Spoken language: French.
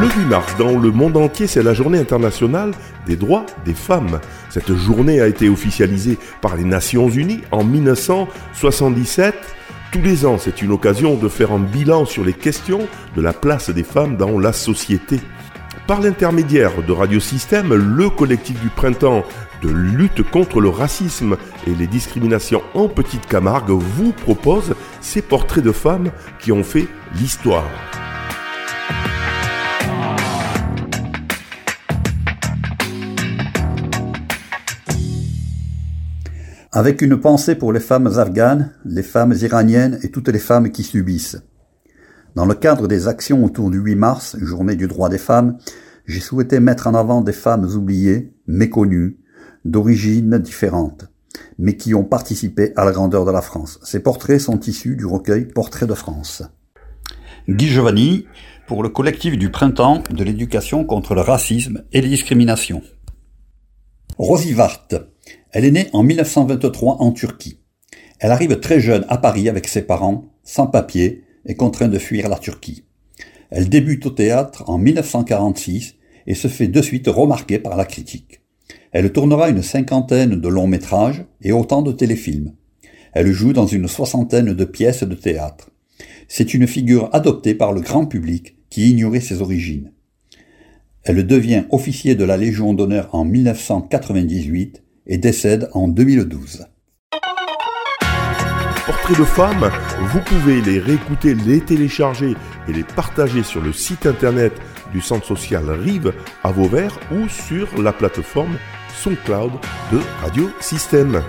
Le 8 mars, dans le monde entier, c'est la journée internationale des droits des femmes. Cette journée a été officialisée par les Nations Unies en 1977. Tous les ans, c'est une occasion de faire un bilan sur les questions de la place des femmes dans la société. Par l'intermédiaire de Radio Système, le collectif du printemps de lutte contre le racisme et les discriminations en Petite Camargue vous propose ces portraits de femmes qui ont fait l'histoire. Avec une pensée pour les femmes afghanes, les femmes iraniennes et toutes les femmes qui subissent. Dans le cadre des actions autour du 8 mars, journée du droit des femmes, j'ai souhaité mettre en avant des femmes oubliées, méconnues, d'origines différentes, mais qui ont participé à la grandeur de la France. Ces portraits sont issus du recueil Portraits de France. Guy Giovanni, pour le collectif du printemps de l'éducation contre le racisme et les discriminations. Rosie Vart, elle est née en 1923 en Turquie. Elle arrive très jeune à Paris avec ses parents, sans papier, et contraint de fuir la Turquie. Elle débute au théâtre en 1946 et se fait de suite remarquer par la critique. Elle tournera une cinquantaine de longs métrages et autant de téléfilms. Elle joue dans une soixantaine de pièces de théâtre. C'est une figure adoptée par le grand public qui ignorait ses origines. Elle devient officier de la Légion d'honneur en 1998 et décède en 2012 portraits de femmes, vous pouvez les réécouter, les télécharger et les partager sur le site internet du centre social Rive à Vauvert ou sur la plateforme SoundCloud de Radio Système.